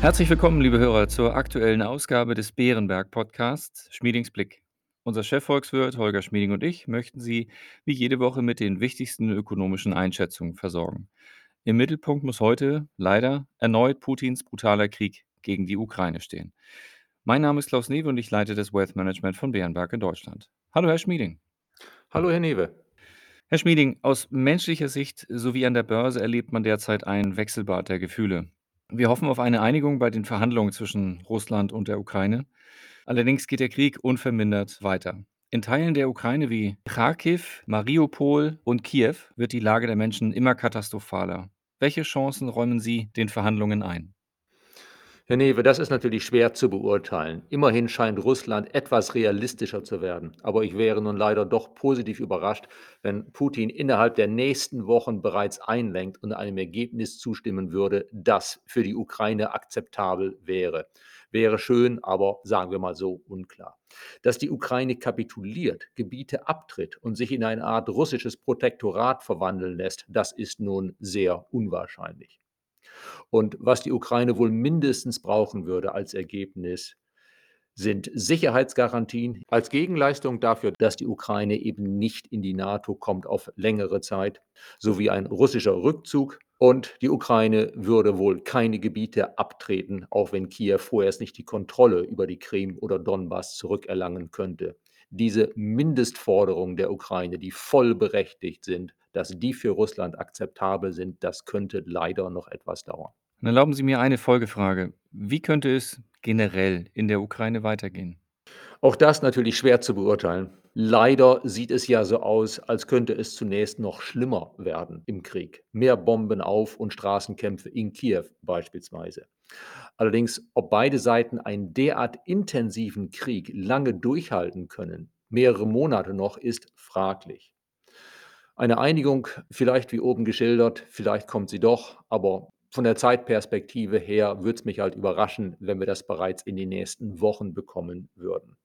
Herzlich willkommen, liebe Hörer, zur aktuellen Ausgabe des Bärenberg Podcasts Schmiedings Blick. Unser Chefvolkswirt Holger Schmieding und ich möchten Sie wie jede Woche mit den wichtigsten ökonomischen Einschätzungen versorgen. Im Mittelpunkt muss heute leider erneut Putins brutaler Krieg gegen die Ukraine stehen. Mein Name ist Klaus Newe und ich leite das Wealth Management von Bärenberg in Deutschland. Hallo, Herr Schmieding. Hallo, Herr Newe. Herr Schmieding, aus menschlicher Sicht sowie an der Börse erlebt man derzeit ein Wechselbad der Gefühle. Wir hoffen auf eine Einigung bei den Verhandlungen zwischen Russland und der Ukraine. Allerdings geht der Krieg unvermindert weiter. In Teilen der Ukraine wie Kharkiv, Mariupol und Kiew wird die Lage der Menschen immer katastrophaler. Welche Chancen räumen Sie den Verhandlungen ein? Herr Newe, das ist natürlich schwer zu beurteilen. Immerhin scheint Russland etwas realistischer zu werden. Aber ich wäre nun leider doch positiv überrascht, wenn Putin innerhalb der nächsten Wochen bereits einlenkt und einem Ergebnis zustimmen würde, das für die Ukraine akzeptabel wäre. Wäre schön, aber sagen wir mal so unklar. Dass die Ukraine kapituliert, Gebiete abtritt und sich in eine Art russisches Protektorat verwandeln lässt, das ist nun sehr unwahrscheinlich. Und was die Ukraine wohl mindestens brauchen würde als Ergebnis, sind Sicherheitsgarantien als Gegenleistung dafür, dass die Ukraine eben nicht in die NATO kommt auf längere Zeit, sowie ein russischer Rückzug. Und die Ukraine würde wohl keine Gebiete abtreten, auch wenn Kiew vorerst nicht die Kontrolle über die Krim oder Donbass zurückerlangen könnte. Diese Mindestforderungen der Ukraine, die voll berechtigt sind, dass die für Russland akzeptabel sind, das könnte leider noch etwas dauern. Dann erlauben Sie mir eine Folgefrage. Wie könnte es generell in der Ukraine weitergehen? Auch das natürlich schwer zu beurteilen. Leider sieht es ja so aus, als könnte es zunächst noch schlimmer werden im Krieg. Mehr Bomben auf und Straßenkämpfe in Kiew beispielsweise. Allerdings, ob beide Seiten einen derart intensiven Krieg lange durchhalten können, mehrere Monate noch, ist fraglich. Eine Einigung, vielleicht wie oben geschildert, vielleicht kommt sie doch, aber von der Zeitperspektive her würde es mich halt überraschen, wenn wir das bereits in den nächsten Wochen bekommen würden.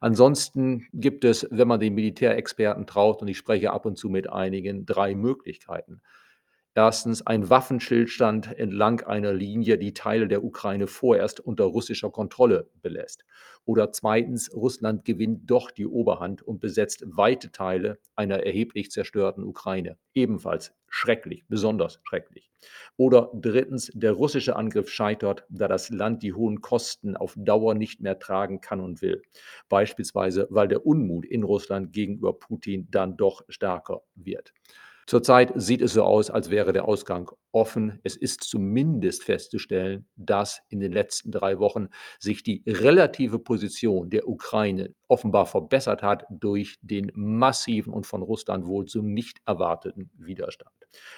Ansonsten gibt es, wenn man den Militärexperten traut, und ich spreche ab und zu mit einigen, drei Möglichkeiten. Erstens ein Waffenschildstand entlang einer Linie, die Teile der Ukraine vorerst unter russischer Kontrolle belässt. Oder zweitens, Russland gewinnt doch die Oberhand und besetzt weite Teile einer erheblich zerstörten Ukraine. Ebenfalls schrecklich, besonders schrecklich. Oder drittens, der russische Angriff scheitert, da das Land die hohen Kosten auf Dauer nicht mehr tragen kann und will. Beispielsweise, weil der Unmut in Russland gegenüber Putin dann doch stärker wird. Zurzeit sieht es so aus, als wäre der Ausgang offen. Es ist zumindest festzustellen, dass in den letzten drei Wochen sich die relative Position der Ukraine offenbar verbessert hat durch den massiven und von Russland wohl zum nicht erwarteten Widerstand.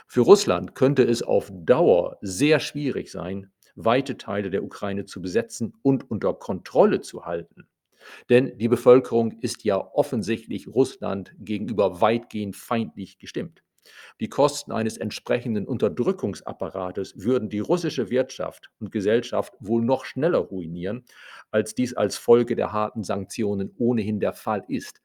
Für Russland könnte es auf Dauer sehr schwierig sein, weite Teile der Ukraine zu besetzen und unter Kontrolle zu halten. Denn die Bevölkerung ist ja offensichtlich Russland gegenüber weitgehend feindlich gestimmt. Die Kosten eines entsprechenden Unterdrückungsapparates würden die russische Wirtschaft und Gesellschaft wohl noch schneller ruinieren, als dies als Folge der harten Sanktionen ohnehin der Fall ist.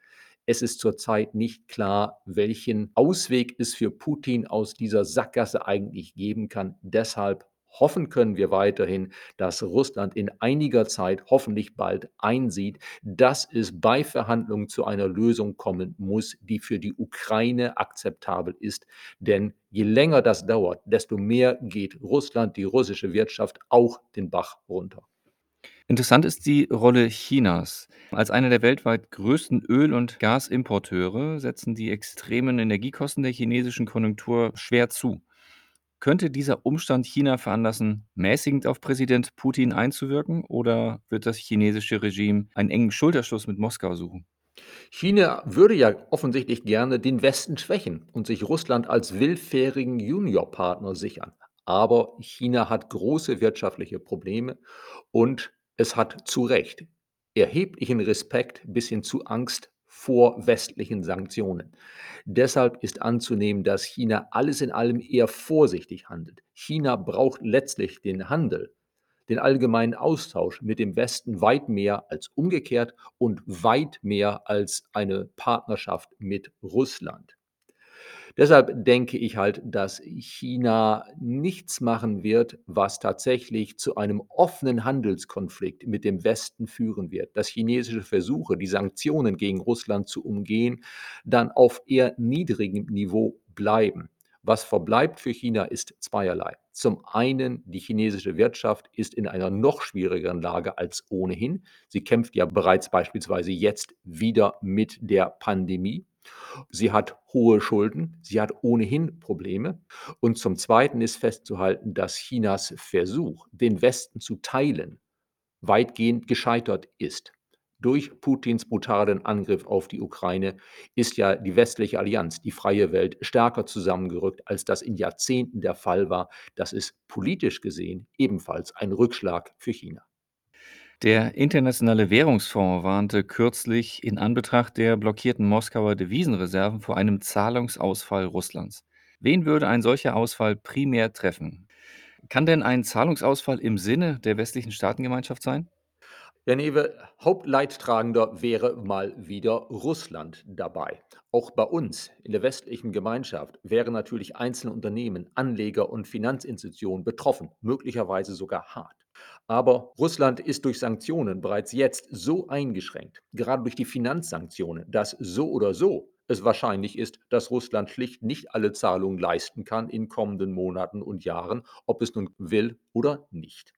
Es ist zurzeit nicht klar, welchen Ausweg es für Putin aus dieser Sackgasse eigentlich geben kann. Deshalb Hoffen können wir weiterhin, dass Russland in einiger Zeit hoffentlich bald einsieht, dass es bei Verhandlungen zu einer Lösung kommen muss, die für die Ukraine akzeptabel ist. Denn je länger das dauert, desto mehr geht Russland, die russische Wirtschaft auch den Bach runter. Interessant ist die Rolle Chinas. Als einer der weltweit größten Öl- und Gasimporteure setzen die extremen Energiekosten der chinesischen Konjunktur schwer zu. Könnte dieser Umstand China veranlassen, mäßigend auf Präsident Putin einzuwirken, oder wird das chinesische Regime einen engen Schulterschluss mit Moskau suchen? China würde ja offensichtlich gerne den Westen schwächen und sich Russland als willfährigen Juniorpartner sichern. Aber China hat große wirtschaftliche Probleme und es hat zu Recht erheblichen Respekt bis hin zu Angst vor westlichen Sanktionen. Deshalb ist anzunehmen, dass China alles in allem eher vorsichtig handelt. China braucht letztlich den Handel, den allgemeinen Austausch mit dem Westen weit mehr als umgekehrt und weit mehr als eine Partnerschaft mit Russland. Deshalb denke ich halt, dass China nichts machen wird, was tatsächlich zu einem offenen Handelskonflikt mit dem Westen führen wird. Dass chinesische Versuche, die Sanktionen gegen Russland zu umgehen, dann auf eher niedrigem Niveau bleiben. Was verbleibt für China, ist zweierlei. Zum einen, die chinesische Wirtschaft ist in einer noch schwierigeren Lage als ohnehin. Sie kämpft ja bereits beispielsweise jetzt wieder mit der Pandemie. Sie hat hohe Schulden, sie hat ohnehin Probleme. Und zum Zweiten ist festzuhalten, dass Chinas Versuch, den Westen zu teilen, weitgehend gescheitert ist. Durch Putins brutalen Angriff auf die Ukraine ist ja die westliche Allianz, die freie Welt, stärker zusammengerückt, als das in Jahrzehnten der Fall war. Das ist politisch gesehen ebenfalls ein Rückschlag für China. Der Internationale Währungsfonds warnte kürzlich in Anbetracht der blockierten Moskauer Devisenreserven vor einem Zahlungsausfall Russlands. Wen würde ein solcher Ausfall primär treffen? Kann denn ein Zahlungsausfall im Sinne der westlichen Staatengemeinschaft sein? Herr Newe, Hauptleidtragender wäre mal wieder Russland dabei. Auch bei uns in der westlichen Gemeinschaft wären natürlich einzelne Unternehmen, Anleger und Finanzinstitutionen betroffen, möglicherweise sogar hart. Aber Russland ist durch Sanktionen bereits jetzt so eingeschränkt, gerade durch die Finanzsanktionen, dass so oder so es wahrscheinlich ist, dass Russland schlicht nicht alle Zahlungen leisten kann in kommenden Monaten und Jahren, ob es nun will oder nicht.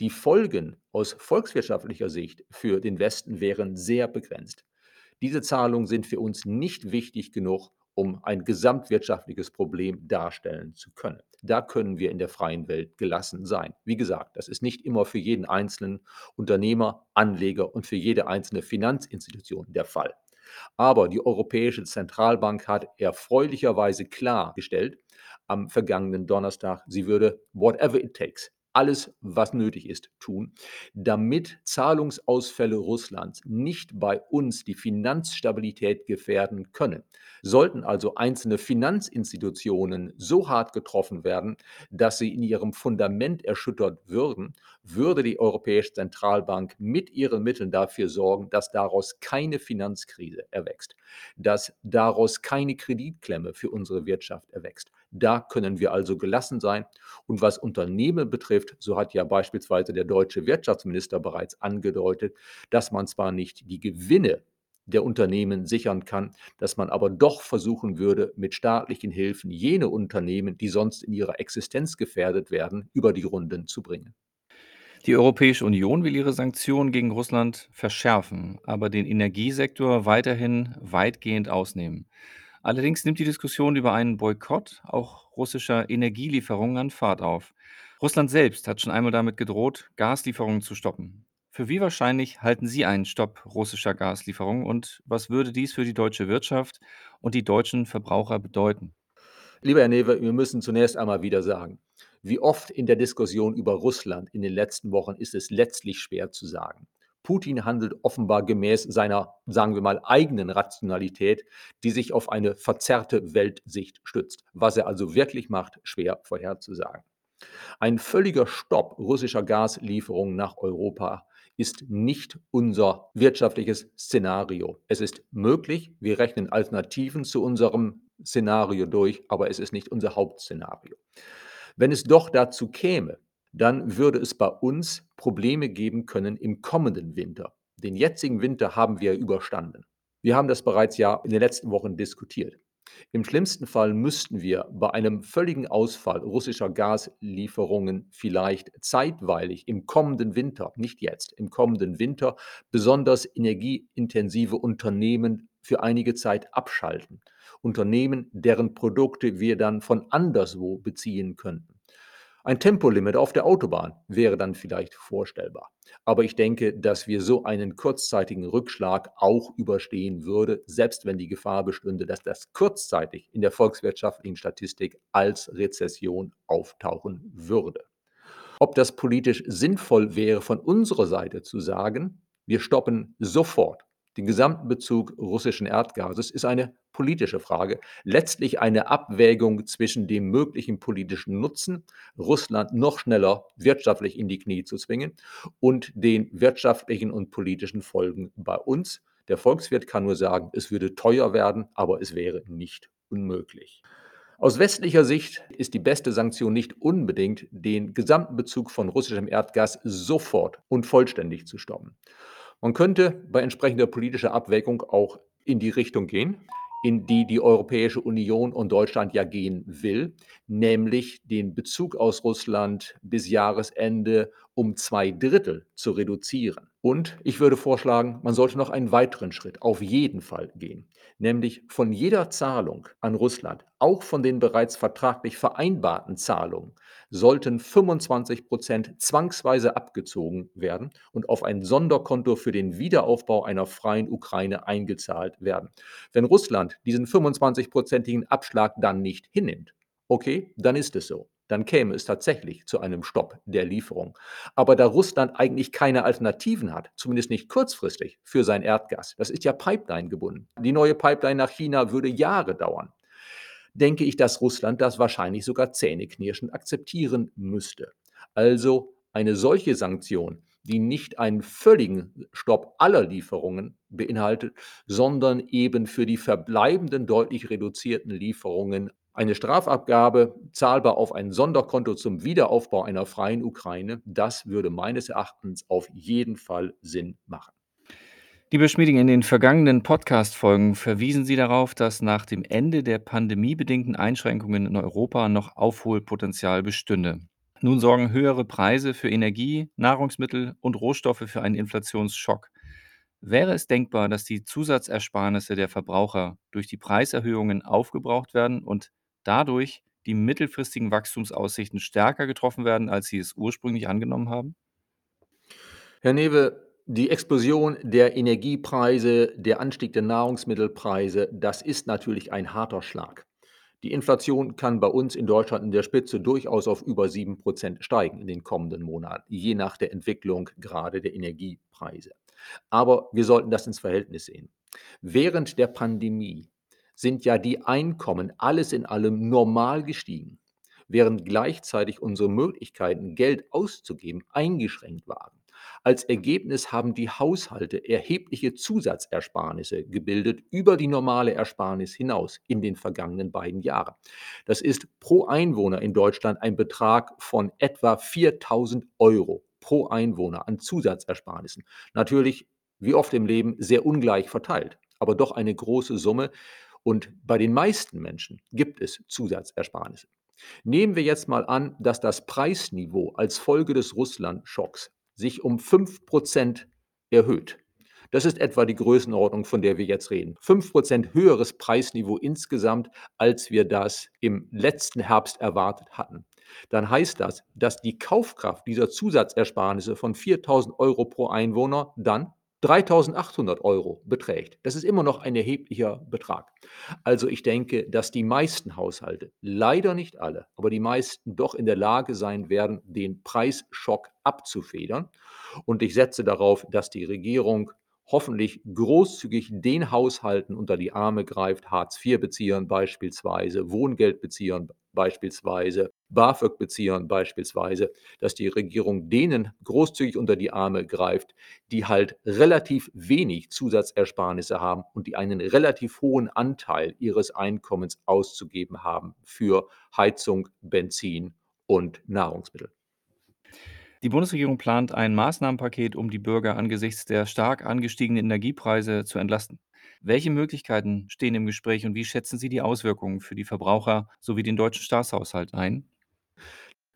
Die Folgen aus volkswirtschaftlicher Sicht für den Westen wären sehr begrenzt. Diese Zahlungen sind für uns nicht wichtig genug, um ein gesamtwirtschaftliches Problem darstellen zu können. Da können wir in der freien Welt gelassen sein. Wie gesagt, das ist nicht immer für jeden einzelnen Unternehmer, Anleger und für jede einzelne Finanzinstitution der Fall. Aber die Europäische Zentralbank hat erfreulicherweise klargestellt am vergangenen Donnerstag, sie würde whatever it takes alles, was nötig ist, tun, damit Zahlungsausfälle Russlands nicht bei uns die Finanzstabilität gefährden können. Sollten also einzelne Finanzinstitutionen so hart getroffen werden, dass sie in ihrem Fundament erschüttert würden, würde die Europäische Zentralbank mit ihren Mitteln dafür sorgen, dass daraus keine Finanzkrise erwächst, dass daraus keine Kreditklemme für unsere Wirtschaft erwächst. Da können wir also gelassen sein. Und was Unternehmen betrifft, so hat ja beispielsweise der deutsche Wirtschaftsminister bereits angedeutet, dass man zwar nicht die Gewinne der Unternehmen sichern kann, dass man aber doch versuchen würde, mit staatlichen Hilfen jene Unternehmen, die sonst in ihrer Existenz gefährdet werden, über die Runden zu bringen. Die Europäische Union will ihre Sanktionen gegen Russland verschärfen, aber den Energiesektor weiterhin weitgehend ausnehmen. Allerdings nimmt die Diskussion über einen Boykott auch russischer Energielieferungen an Fahrt auf. Russland selbst hat schon einmal damit gedroht, Gaslieferungen zu stoppen. Für wie wahrscheinlich halten Sie einen Stopp russischer Gaslieferungen und was würde dies für die deutsche Wirtschaft und die deutschen Verbraucher bedeuten? Lieber Herr Newe, wir müssen zunächst einmal wieder sagen, wie oft in der Diskussion über Russland in den letzten Wochen ist es letztlich schwer zu sagen. Putin handelt offenbar gemäß seiner, sagen wir mal, eigenen Rationalität, die sich auf eine verzerrte Weltsicht stützt. Was er also wirklich macht, schwer vorherzusagen. Ein völliger Stopp russischer Gaslieferungen nach Europa ist nicht unser wirtschaftliches Szenario. Es ist möglich, wir rechnen Alternativen zu unserem Szenario durch, aber es ist nicht unser Hauptszenario. Wenn es doch dazu käme, dann würde es bei uns Probleme geben können im kommenden Winter. Den jetzigen Winter haben wir überstanden. Wir haben das bereits ja in den letzten Wochen diskutiert. Im schlimmsten Fall müssten wir bei einem völligen Ausfall russischer Gaslieferungen vielleicht zeitweilig im kommenden Winter, nicht jetzt, im kommenden Winter besonders energieintensive Unternehmen für einige Zeit abschalten. Unternehmen, deren Produkte wir dann von anderswo beziehen könnten. Ein Tempolimit auf der Autobahn wäre dann vielleicht vorstellbar. Aber ich denke, dass wir so einen kurzzeitigen Rückschlag auch überstehen würde, selbst wenn die Gefahr bestünde, dass das kurzzeitig in der volkswirtschaftlichen Statistik als Rezession auftauchen würde. Ob das politisch sinnvoll wäre, von unserer Seite zu sagen, wir stoppen sofort den gesamten Bezug russischen Erdgases ist eine politische Frage, letztlich eine Abwägung zwischen dem möglichen politischen Nutzen, Russland noch schneller wirtschaftlich in die Knie zu zwingen, und den wirtschaftlichen und politischen Folgen bei uns. Der Volkswirt kann nur sagen, es würde teuer werden, aber es wäre nicht unmöglich. Aus westlicher Sicht ist die beste Sanktion nicht unbedingt, den gesamten Bezug von russischem Erdgas sofort und vollständig zu stoppen. Man könnte bei entsprechender politischer Abwägung auch in die Richtung gehen, in die die Europäische Union und Deutschland ja gehen will, nämlich den Bezug aus Russland bis Jahresende um zwei Drittel zu reduzieren. Und ich würde vorschlagen, man sollte noch einen weiteren Schritt auf jeden Fall gehen, nämlich von jeder Zahlung an Russland, auch von den bereits vertraglich vereinbarten Zahlungen, sollten 25 Prozent zwangsweise abgezogen werden und auf ein Sonderkonto für den Wiederaufbau einer freien Ukraine eingezahlt werden. Wenn Russland diesen 25-prozentigen Abschlag dann nicht hinnimmt, okay, dann ist es so. Dann käme es tatsächlich zu einem Stopp der Lieferung. Aber da Russland eigentlich keine Alternativen hat, zumindest nicht kurzfristig, für sein Erdgas, das ist ja Pipeline gebunden. Die neue Pipeline nach China würde Jahre dauern denke ich, dass Russland das wahrscheinlich sogar zähneknirschend akzeptieren müsste. Also eine solche Sanktion, die nicht einen völligen Stopp aller Lieferungen beinhaltet, sondern eben für die verbleibenden deutlich reduzierten Lieferungen eine Strafabgabe, zahlbar auf ein Sonderkonto zum Wiederaufbau einer freien Ukraine, das würde meines Erachtens auf jeden Fall Sinn machen. Lieber Schmieding, in den vergangenen Podcast-Folgen verwiesen Sie darauf, dass nach dem Ende der pandemiebedingten Einschränkungen in Europa noch Aufholpotenzial bestünde. Nun sorgen höhere Preise für Energie, Nahrungsmittel und Rohstoffe für einen Inflationsschock. Wäre es denkbar, dass die Zusatzersparnisse der Verbraucher durch die Preiserhöhungen aufgebraucht werden und dadurch die mittelfristigen Wachstumsaussichten stärker getroffen werden, als Sie es ursprünglich angenommen haben? Herr Newe, die Explosion der Energiepreise, der Anstieg der Nahrungsmittelpreise, das ist natürlich ein harter Schlag. Die Inflation kann bei uns in Deutschland in der Spitze durchaus auf über 7% steigen in den kommenden Monaten, je nach der Entwicklung gerade der Energiepreise. Aber wir sollten das ins Verhältnis sehen. Während der Pandemie sind ja die Einkommen alles in allem normal gestiegen, während gleichzeitig unsere Möglichkeiten, Geld auszugeben, eingeschränkt waren. Als Ergebnis haben die Haushalte erhebliche Zusatzersparnisse gebildet über die normale Ersparnis hinaus in den vergangenen beiden Jahren. Das ist pro Einwohner in Deutschland ein Betrag von etwa 4000 Euro pro Einwohner an Zusatzersparnissen. Natürlich, wie oft im Leben, sehr ungleich verteilt, aber doch eine große Summe. Und bei den meisten Menschen gibt es Zusatzersparnisse. Nehmen wir jetzt mal an, dass das Preisniveau als Folge des Russland-Schocks sich um 5% erhöht. Das ist etwa die Größenordnung, von der wir jetzt reden. 5% höheres Preisniveau insgesamt, als wir das im letzten Herbst erwartet hatten. Dann heißt das, dass die Kaufkraft dieser Zusatzersparnisse von 4.000 Euro pro Einwohner dann 3.800 Euro beträgt. Das ist immer noch ein erheblicher Betrag. Also ich denke, dass die meisten Haushalte, leider nicht alle, aber die meisten doch in der Lage sein werden, den Preisschock abzufedern. Und ich setze darauf, dass die Regierung hoffentlich großzügig den Haushalten unter die Arme greift, Hartz-IV-Beziehern beispielsweise, Wohngeldbeziehern beispielsweise, BAföG-Beziehern beispielsweise, dass die Regierung denen großzügig unter die Arme greift, die halt relativ wenig Zusatzersparnisse haben und die einen relativ hohen Anteil ihres Einkommens auszugeben haben für Heizung, Benzin und Nahrungsmittel. Die Bundesregierung plant ein Maßnahmenpaket, um die Bürger angesichts der stark angestiegenen Energiepreise zu entlasten. Welche Möglichkeiten stehen im Gespräch und wie schätzen Sie die Auswirkungen für die Verbraucher sowie den deutschen Staatshaushalt ein?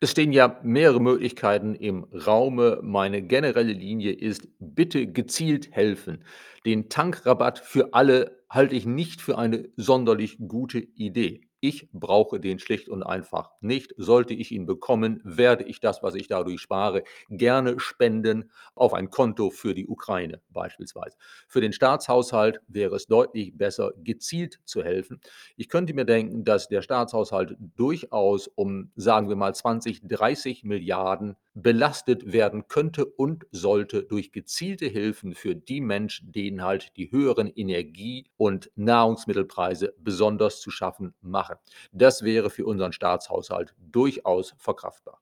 Es stehen ja mehrere Möglichkeiten im Raume. Meine generelle Linie ist, bitte gezielt helfen. Den Tankrabatt für alle halte ich nicht für eine sonderlich gute Idee. Ich brauche den schlicht und einfach nicht. Sollte ich ihn bekommen, werde ich das, was ich dadurch spare, gerne spenden auf ein Konto für die Ukraine beispielsweise. Für den Staatshaushalt wäre es deutlich besser, gezielt zu helfen. Ich könnte mir denken, dass der Staatshaushalt durchaus um, sagen wir mal, 20, 30 Milliarden belastet werden könnte und sollte durch gezielte Hilfen für die Menschen, denen halt die höheren Energie- und Nahrungsmittelpreise besonders zu schaffen machen. Das wäre für unseren Staatshaushalt durchaus verkraftbar.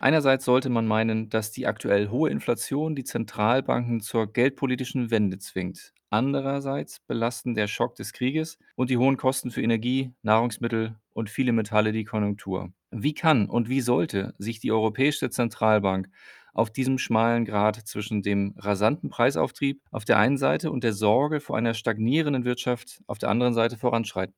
Einerseits sollte man meinen, dass die aktuell hohe Inflation die Zentralbanken zur geldpolitischen Wende zwingt. Andererseits belasten der Schock des Krieges und die hohen Kosten für Energie, Nahrungsmittel und viele Metalle die Konjunktur. Wie kann und wie sollte sich die Europäische Zentralbank auf diesem schmalen Grat zwischen dem rasanten Preisauftrieb auf der einen Seite und der Sorge vor einer stagnierenden Wirtschaft auf der anderen Seite voranschreiten?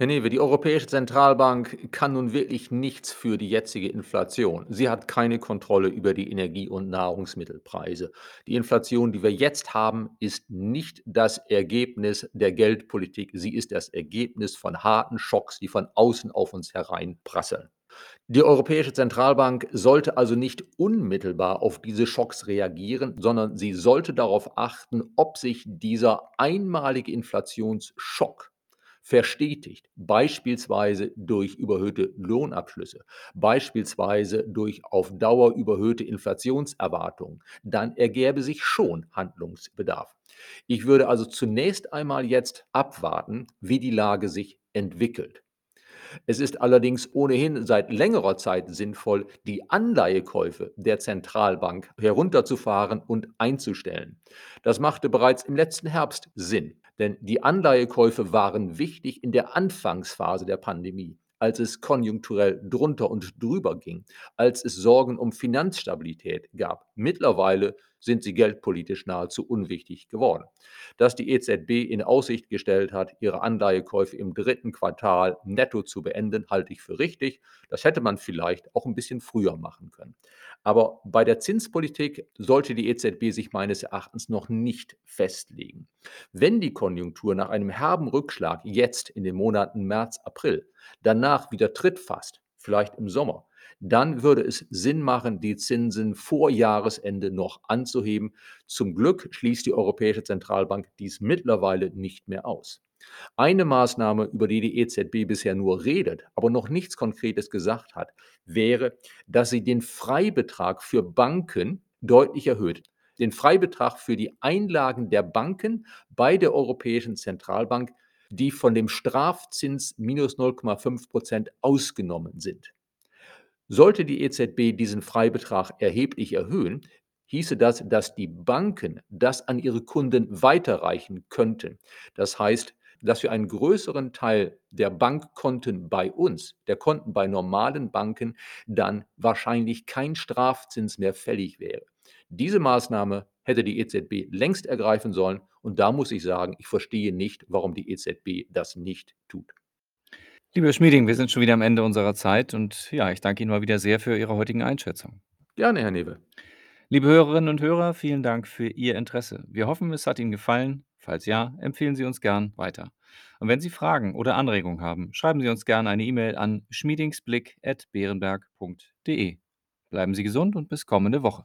Herr Newe, die Europäische Zentralbank kann nun wirklich nichts für die jetzige Inflation. Sie hat keine Kontrolle über die Energie- und Nahrungsmittelpreise. Die Inflation, die wir jetzt haben, ist nicht das Ergebnis der Geldpolitik. Sie ist das Ergebnis von harten Schocks, die von außen auf uns hereinprasseln. Die Europäische Zentralbank sollte also nicht unmittelbar auf diese Schocks reagieren, sondern sie sollte darauf achten, ob sich dieser einmalige Inflationsschock verstetigt, beispielsweise durch überhöhte Lohnabschlüsse, beispielsweise durch auf Dauer überhöhte Inflationserwartungen, dann ergäbe sich schon Handlungsbedarf. Ich würde also zunächst einmal jetzt abwarten, wie die Lage sich entwickelt. Es ist allerdings ohnehin seit längerer Zeit sinnvoll, die Anleihekäufe der Zentralbank herunterzufahren und einzustellen. Das machte bereits im letzten Herbst Sinn, denn die Anleihekäufe waren wichtig in der Anfangsphase der Pandemie als es konjunkturell drunter und drüber ging, als es Sorgen um Finanzstabilität gab. Mittlerweile sind sie geldpolitisch nahezu unwichtig geworden. Dass die EZB in Aussicht gestellt hat, ihre Anleihekäufe im dritten Quartal netto zu beenden, halte ich für richtig. Das hätte man vielleicht auch ein bisschen früher machen können. Aber bei der Zinspolitik sollte die EZB sich meines Erachtens noch nicht festlegen. Wenn die Konjunktur nach einem herben Rückschlag jetzt in den Monaten März, April danach wieder Tritt fasst, vielleicht im Sommer, dann würde es Sinn machen, die Zinsen vor Jahresende noch anzuheben. Zum Glück schließt die Europäische Zentralbank dies mittlerweile nicht mehr aus. Eine Maßnahme, über die die EZB bisher nur redet, aber noch nichts Konkretes gesagt hat, wäre, dass sie den Freibetrag für Banken deutlich erhöht. Den Freibetrag für die Einlagen der Banken bei der Europäischen Zentralbank, die von dem Strafzins minus 0,5 Prozent ausgenommen sind. Sollte die EZB diesen Freibetrag erheblich erhöhen, hieße das, dass die Banken das an ihre Kunden weiterreichen könnten. Das heißt, dass für einen größeren Teil der Bankkonten bei uns, der Konten bei normalen Banken, dann wahrscheinlich kein Strafzins mehr fällig wäre. Diese Maßnahme hätte die EZB längst ergreifen sollen und da muss ich sagen, ich verstehe nicht, warum die EZB das nicht tut. Lieber Schmieding, wir sind schon wieder am Ende unserer Zeit und ja, ich danke Ihnen mal wieder sehr für Ihre heutigen Einschätzungen. Gerne, Herr Newe. Liebe Hörerinnen und Hörer, vielen Dank für Ihr Interesse. Wir hoffen, es hat Ihnen gefallen. Falls ja, empfehlen Sie uns gern weiter. Und wenn Sie Fragen oder Anregungen haben, schreiben Sie uns gerne eine E-Mail an schmiedingsblick.beerenberg.de. Bleiben Sie gesund und bis kommende Woche.